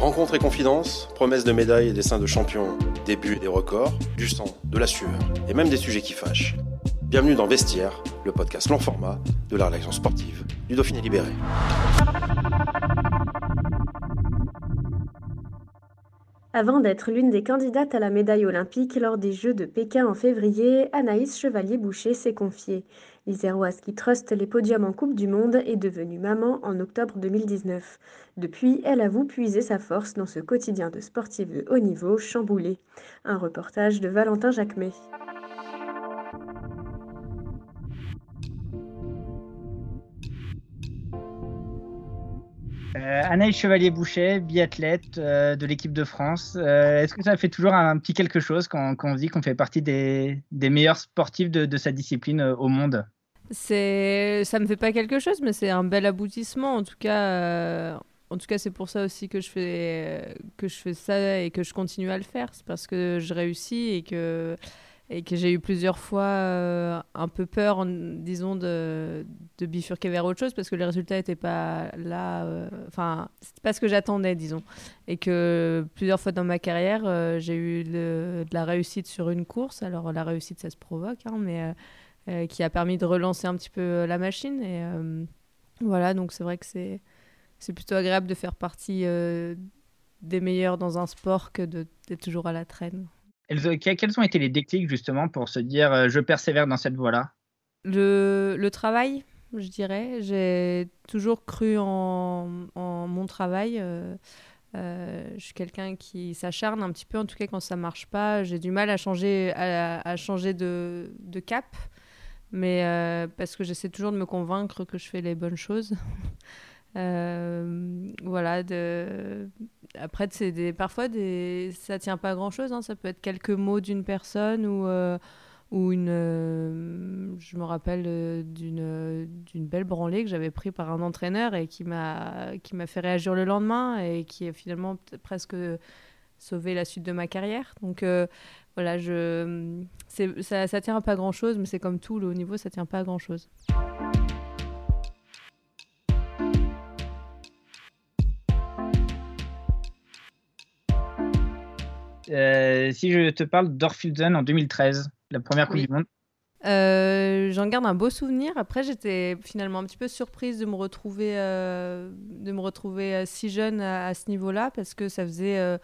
Rencontres et confidences, promesses de médailles et dessins de champions, débuts et des records, du sang, de la sueur et même des sujets qui fâchent. Bienvenue dans Vestiaire, le podcast long format de la rédaction sportive du Dauphiné Libéré. Avant d'être l'une des candidates à la médaille olympique lors des Jeux de Pékin en février, Anaïs Chevalier-Boucher s'est confiée. L'Iséroise qui truste les podiums en Coupe du Monde est devenue maman en octobre 2019. Depuis, elle avoue puiser sa force dans ce quotidien de sportive de haut niveau chamboulé. Un reportage de Valentin Jacquemet. Euh, Anaïs Chevalier-Boucher, biathlète euh, de l'équipe de France. Euh, Est-ce que ça fait toujours un, petit quelque chose quand, quand on dit qu'on fait partie des, meilleurs sportifs de, sa discipline euh, au monde? C'est, ça me fait pas quelque chose, mais c'est un bel aboutissement. En tout cas, c'est pour ça aussi que je fais ça et que je continue à le faire. C'est parce que je réussis et que et que j'ai eu plusieurs fois euh, un peu peur, disons, de, bifurquer vers autre chose parce que les résultats n'étaient pas là. euh, Enfin, c'était pas ce que j'attendais, disons. Et que plusieurs fois dans ma carrière, euh, j'ai eu de la réussite sur une course. Alors, la réussite, ça se provoque, hein, mais euh, euh, qui a permis de relancer un petit peu la machine. Et euh, voilà, donc c'est vrai que c'est c'est plutôt agréable de faire partie euh, des meilleurs dans un sport que d'être toujours à la traîne. Elles- que- Quels ont été les déclics justement pour se dire euh, je persévère dans cette voie-là? Le, le travail, je dirais. J'ai toujours cru en, mon travail. euh, euh, je suis quelqu'un qui s'acharne un petit peu, en tout cas quand ça marche pas. J'ai du mal à changer, à, changer de, cap, mais parce que j'essaie toujours de me convaincre que je fais les bonnes choses. Euh, voilà, après, c'est parfois, des... ça tient pas à grand chose. Ça peut être quelques mots d'une personne ou. euh, ou une euh, je me rappelle d'une belle branlée que j'avais pris par un entraîneur et qui m'a fait réagir le lendemain et qui a finalement presque sauvé la suite de ma carrière donc voilà je ça ça tient à pas grand chose mais c'est comme tout le haut niveau ça tient pas à grand chose Euh, Si je te parle d'Orfilsen en 2013, la première Coupe Oui. du Monde, Euh, J'en garde un beau souvenir. Après, j'étais finalement un petit peu surprise de me retrouver, euh, de me retrouver euh, si jeune à, à ce niveau-là, parce que ça faisait euh,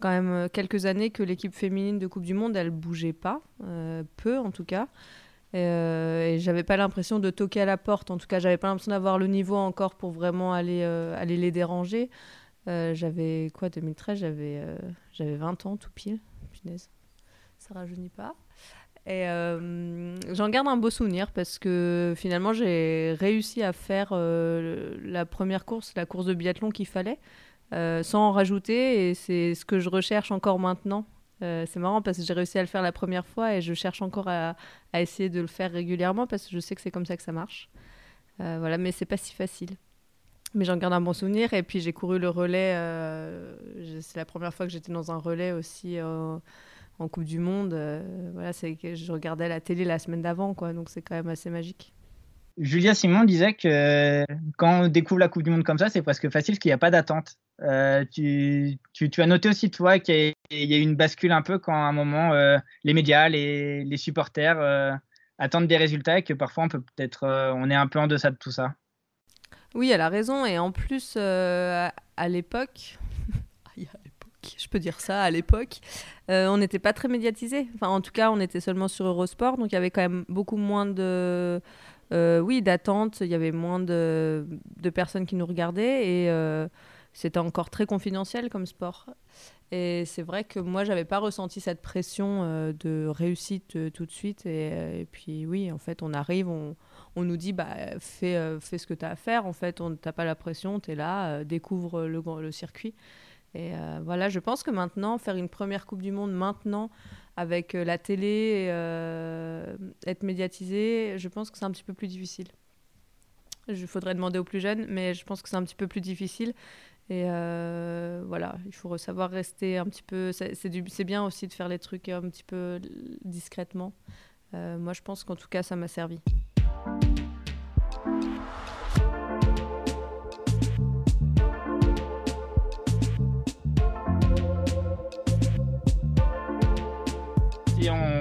quand même quelques années que l'équipe féminine de Coupe du Monde, elle bougeait pas, euh, peu en tout cas. Et, euh, et j'avais pas l'impression de toquer à la porte. En tout cas, j'avais pas l'impression d'avoir le niveau encore pour vraiment aller, euh, aller les déranger. Euh, j'avais quoi 2013 J'avais euh, j'avais 20 ans tout pile. Punaise, ça rajeunit pas. Et euh, j'en garde un beau souvenir parce que finalement j'ai réussi à faire la première course, la course de biathlon qu'il fallait, sans en rajouter. Et c'est ce que je recherche encore maintenant. C'est marrant parce que j'ai réussi à le faire la première fois et je cherche encore à, à essayer de le faire régulièrement parce que je sais que c'est comme ça que ça marche. Voilà, mais c'est pas si facile. Mais j'en garde un bon souvenir. Et puis j'ai couru le relais. euh, c'est la première fois que j'étais dans un relais aussi. euh, en Coupe du Monde. euh, voilà, je regardais la télé la semaine d'avant. Donc c'est quand même assez magique. Julia Simon disait que quand on découvre la Coupe du Monde comme ça, c'est presque facile parce qu'il n'y a pas d'attente. Tu, as noté aussi, toi, qu'il y, a- eu une bascule un peu quand à un moment, les médias, les, les supporters attendent des résultats et que parfois on peut peut-être, on est un peu en deçà de tout ça. Oui, elle a raison. Et en plus, euh, à, l'époque, je peux dire ça, à l'époque, euh, on n'était pas très médiatisé. Enfin, en tout cas, on était seulement sur Eurosport, donc il y avait quand même beaucoup moins de, euh, oui, d'attentes. Il y avait moins de, personnes qui nous regardaient et c'était encore très confidentiel comme sport. Et c'est vrai que moi, j'avais pas ressenti cette pression de réussite tout de suite. Et, puis, oui, en fait, on arrive, on nous dit, bah, fais, fais ce que tu as à faire. En fait, on n'a pas la pression, tu es là, découvre le, le circuit. Et voilà, je pense que maintenant, faire une première Coupe du Monde maintenant, avec la télé, être médiatisé, je pense que c'est un petit peu plus difficile. Il faudrait demander aux plus jeunes, mais je pense que c'est un petit peu plus difficile. Et euh, voilà, il faut savoir rester un petit peu. C'est bien aussi de faire les trucs un petit peu discrètement. Euh, moi, je pense qu'en tout cas, ça m'a servi.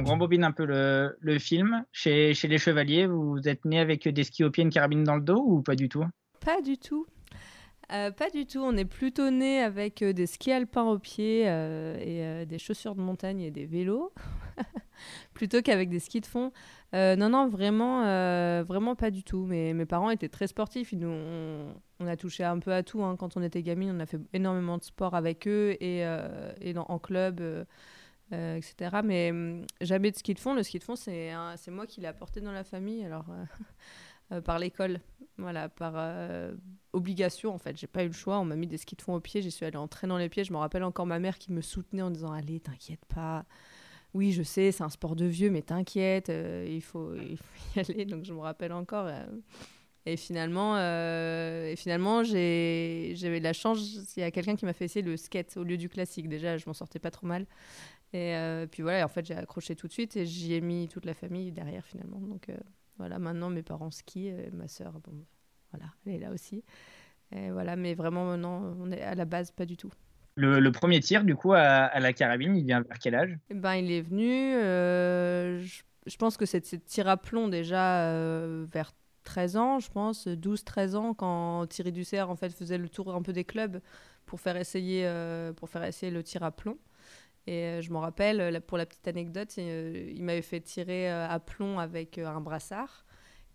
On rembobine un peu le, film, chez, les Chevaliers, vous êtes né avec des skis au pied, une carabine dans le dos ou pas du tout? Pas du tout. Euh, pas du tout. On est plutôt né avec euh, des skis alpins aux pieds euh, et des chaussures de montagne et des vélos, plutôt qu'avec des skis de fond. non, non, vraiment, vraiment pas du tout. Mais mes parents étaient très sportifs. Nous, on, a touché un peu à tout. Hein. Quand on était gamine, on a fait énormément de sport avec eux et en club. Etc. Mais hum, jamais de ski de fond. Le ski de fond, c'est moi qui l'ai apporté dans la famille. Alors, par l'école. Voilà, par euh, obligation en fait. J'ai pas eu le choix. On m'a mis des skis de fond au pied. J'y suis allée en traînant les pieds. Je me rappelle encore ma mère qui me soutenait en disant Allez, t'inquiète pas. Oui, je sais, c'est un sport de vieux, mais t'inquiète, euh, il, faut, y aller. Donc je me rappelle encore. Euh. et finalement, finalement j'avais la chance. Il y a quelqu'un qui m'a fait essayer le skate au lieu du classique. Déjà, je m'en sortais pas trop mal. Et puis voilà, en fait, j'ai accroché tout de suite et j'y ai mis toute la famille derrière finalement. Donc voilà, maintenant mes parents skient, et ma sœur, bon, voilà, elle est là aussi. Et voilà, mais vraiment, non, on est à la base pas du tout. Le, premier tir, du coup, à, la carabine, il vient vers quel âge? Eh ben, Il est venu, euh, je, pense que c'est tir à plomb déjà euh, vers 13 ans, je pense, 12-13 ans, quand Thierry Dussert en fait, faisait le tour un peu des clubs pour faire essayer, euh, pour faire essayer le tir à plomb. Et euh, je m'en rappelle, euh, pour la petite anecdote, euh, il m'avait fait tirer à plomb avec un brassard.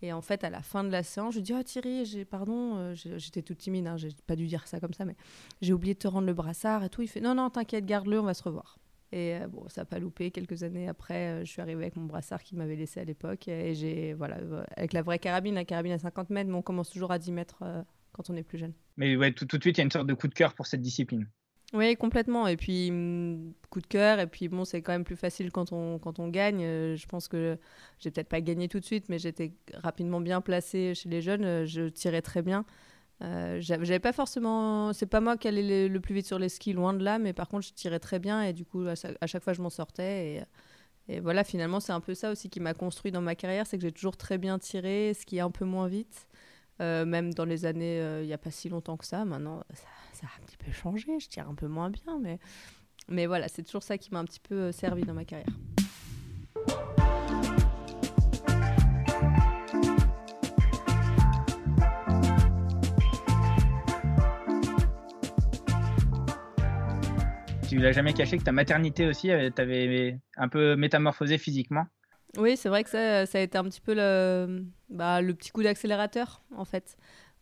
Et en fait, à la fin de la séance, je lui dis Oh Thierry, pardon, j'étais toute timide, hein, j'ai pas dû dire ça comme ça, mais j'ai oublié de te rendre le brassard et tout. Il fait Non, non, t'inquiète, garde-le, on va se revoir. Et bon, ça n'a pas loupé. Quelques années après, je suis arrivée avec mon brassard qu'il m'avait laissé à l'époque. Et j'ai, voilà, avec la vraie carabine, la carabine à 50 mètres, mais on commence toujours à 10 mètres quand on est plus jeune. Mais ouais, tout de suite, il y a une sorte de coup de cœur pour cette discipline. Oui, complètement. Et puis, mm, coup de cœur. Et puis, bon, c'est quand même plus facile quand on, quand on gagne. Euh, je pense que j'ai peut-être pas gagné tout de suite, mais j'étais rapidement bien placée chez les jeunes. Euh, je tirais très bien. Euh, j'avais pas forcément. C'est pas moi qui allais le, plus vite sur les skis, loin de là, mais par contre, je tirais très bien. Et du coup, à, chaque fois, je m'en sortais. Et, et, voilà, finalement, c'est un peu ça aussi qui m'a construit dans ma carrière c'est que j'ai toujours très bien tiré, ce qui est un peu moins vite. Même dans les années, il n'y a pas si longtemps que ça. Maintenant, ça ça a un petit peu changé, je tire un peu moins bien, mais, mais voilà, c'est toujours ça qui m'a un petit peu euh, servi dans ma carrière. Tu l'as jamais caché que ta maternité aussi, euh, t'avais un peu métamorphosé physiquement? Oui, c'est vrai que ça, a été un petit peu le, bah, le petit coup d'accélérateur, en fait.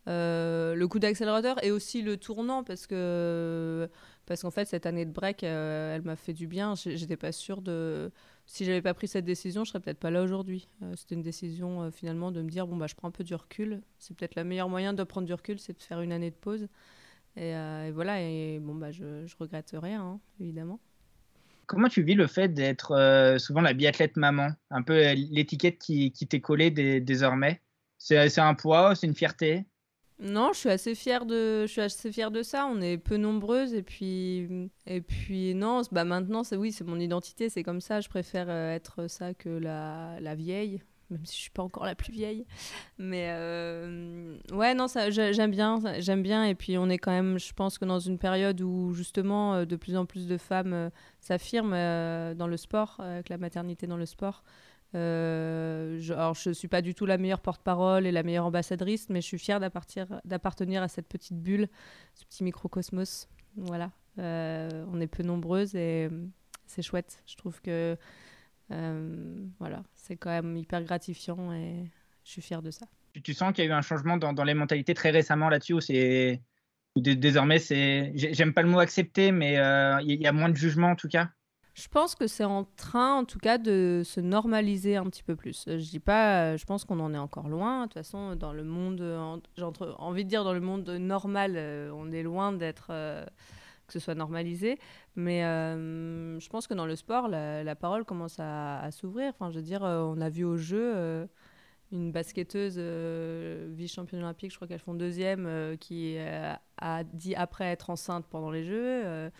Euh, le coup d'accélérateur et aussi le tournant parce que parce qu'en fait cette année de break euh, elle m'a fait du bien. J'étais pas sûre de si j'avais pas pris cette décision je serais peut-être pas là aujourd'hui. Euh, c'était une décision finalement de me dire bon bah je prends un peu du recul. C'est peut-être le meilleur moyen de prendre du recul c'est de faire une année de pause. Et, voilà et bon bah je, je regrette rien hein, évidemment Comment tu vis le fait d'être souvent la biathlète maman? Un peu l'étiquette qui, qui t'est collée désormais? C'est un poids, c'est une fierté? Non, je suis assez fière de, je suis assez fière de ça. On est peu nombreuses et puis, et puis non, bah maintenant c'est oui, c'est mon identité, c'est comme ça. Je préfère euh, être ça que la, la vieille, même si je suis pas encore la plus vieille. Mais euh, ouais, non, ça, j'aime bien, j'aime bien. Et puis on est quand même, je pense que dans une période où justement euh, de plus en plus de femmes s'affirment dans le sport, avec la maternité dans le sport. Euh, je, alors, je suis pas du tout la meilleure porte-parole et la meilleure ambassadrice, mais je suis fière d'appartenir à cette petite bulle, ce petit microcosmos. Voilà. Euh, on est peu nombreuses et euh, c'est chouette. Je trouve que voilà, c'est quand même hyper gratifiant et je suis fière de ça. Tu, sens qu'il y a eu un changement dans, les mentalités très récemment là-dessus où c'est désormais c'est j'aime pas le mot accepter mais il y a moins de jugement en tout cas? Je pense que c'est en train, en tout cas, de se normaliser un petit peu plus. Je dis pas, je pense qu'on en est encore loin. De toute façon, dans le monde, j'ai envie de dire dans le monde normal, euh, on est loin d'être euh, que ce soit normalisé. Mais euh, je pense que dans le sport, la, parole commence à, s'ouvrir. Enfin, je veux dire, on a vu au jeu une basketteuse vice-championne olympique, je crois qu'elles font deuxième, qui a dit après être enceinte pendant les Jeux.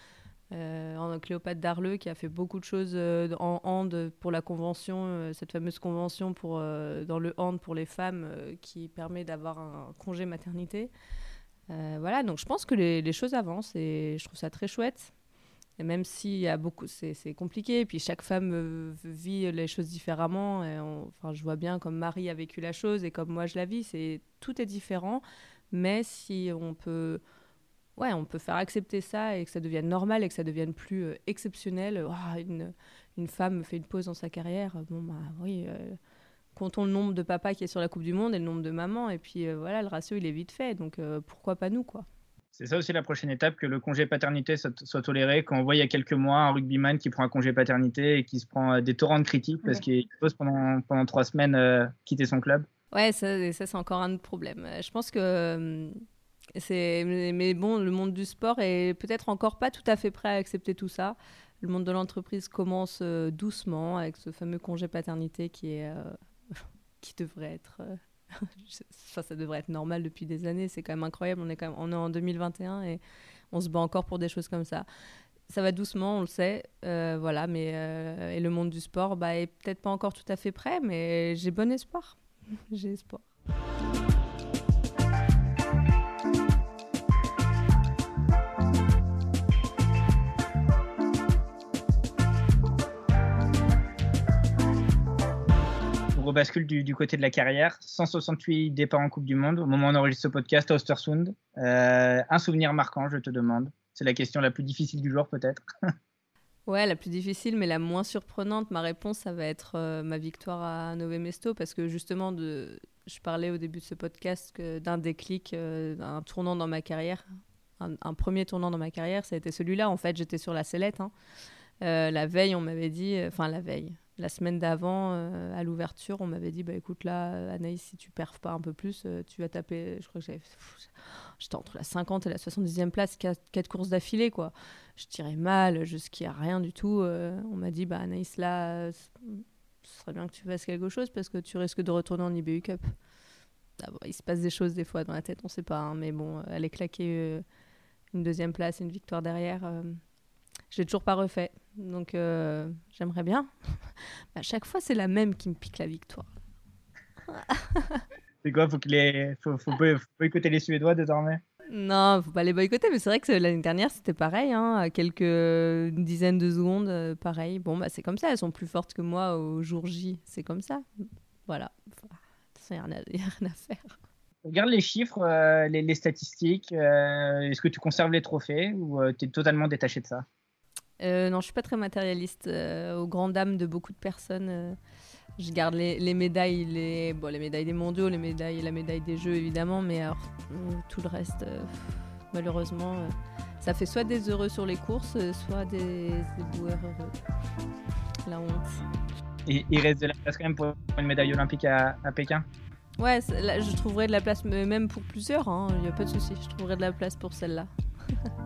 Euh, Cléopâtre Darleux qui a fait beaucoup de choses euh, en hand pour la convention, euh, cette fameuse convention pour, dans le hand pour les femmes qui permet d'avoir un congé maternité. Voilà, donc je pense que les, choses avancent et je trouve ça très chouette. Et même s'il y a beaucoup, c'est compliqué, puis chaque femme vit les choses différemment. Et enfin, je vois bien comme Marie a vécu la chose et comme moi je la vis, c'est tout est différent. Mais si on peut ouais, on peut faire accepter ça et que ça devienne normal et que ça devienne plus euh, exceptionnel. Oh, une, une, femme fait une pause dans sa carrière. Bon, bah oui, euh, comptons le nombre de papas qui est sur la Coupe du Monde et le nombre de mamans. Et puis euh, voilà, le ratio, il est vite fait. Donc pourquoi pas nous, quoi. C'est ça aussi la prochaine étape, que le congé paternité soit, toléré. Quand on voit il y a quelques mois un rugbyman qui prend un congé paternité et qui se prend des torrents de critiques parce qu'il pose pendant, pendant trois semaines quitter son club. Ouais, ça, ça c'est encore un autre problème. Je pense que c'est, mais bon, le monde du sport est peut-être encore pas tout à fait prêt à accepter tout ça. Le monde de l'entreprise commence euh, doucement avec ce fameux congé paternité qui est, euh, qui devrait être, euh, ça, ça devrait être normal depuis des années. C'est quand même incroyable. On est quand même, on est en 2021 et on se bat encore pour des choses comme ça. Ça va doucement, on le sait, voilà. Mais et le monde du sport, bah, est peut-être pas encore tout à fait prêt, mais j'ai bon espoir. j'ai espoir. Bascule du, côté de la carrière. 168 départs en Coupe du Monde au moment où on enregistre ce podcast à Ostersund. Euh, un souvenir marquant, je te demande. C'est la question la plus difficile du jour, peut-être. ouais, la plus difficile, mais la moins surprenante. Ma réponse, ça va être euh, ma victoire à Nové Mesto, parce que justement, je parlais au début de ce podcast d'un déclic, euh, d'un tournant dans ma carrière. Un, premier tournant dans ma carrière, ça a été celui-là. En fait, j'étais sur la sellette. Hein. la veille, on m'avait dit, enfin la veille, la semaine d'avant, euh, à l'ouverture, on m'avait dit bah écoute là, Anaïs, si tu perfs pas un peu plus, euh, tu vas taper. Je crois que j'étais entre la 50 et la 70e place, quatre, courses d'affilée quoi. Je tirais mal, je rien du tout. Euh, on m'a dit bah Anaïs là, ce serait bien que tu fasses quelque chose parce que tu risques de retourner en IBU Cup. Ah, il se passe des choses des fois dans la tête, on sait pas, hein, mais bon, aller claquer une deuxième place, une victoire derrière je l'ai toujours pas refait. Donc euh, j'aimerais bien. à chaque fois, c'est la même qui me pique la victoire. c'est quoi Faut qu'il faut, faut, boycotter les Suédois désormais? Non, faut pas les boycotter, mais c'est vrai que l'année dernière c'était pareil, hein, à quelques dizaines de secondes, euh, pareil. Bon, bah c'est comme ça, elles sont plus fortes que moi au jour J, c'est comme ça. Voilà, il n'y a, rien à faire. Regarde les chiffres, euh, les, statistiques. Est-ce que tu conserves les trophées ou tu es totalement détaché de ça? Euh, non, je suis pas très matérialiste. Euh, aux grandes dames de beaucoup de personnes, euh, je garde les, médailles, les, bon, les médailles des mondiaux, les médailles, la médaille des jeux évidemment, mais alors, tout le reste, malheureusement, ça fait soit des heureux sur les courses, soit des, des boueurs heureux. La honte. Et il reste de la place quand même pour une médaille olympique à, Pékin? Ouais, là, je trouverais de la place, même pour plusieurs, hein, il n'y a pas de souci, je trouverais de la place pour celle-là.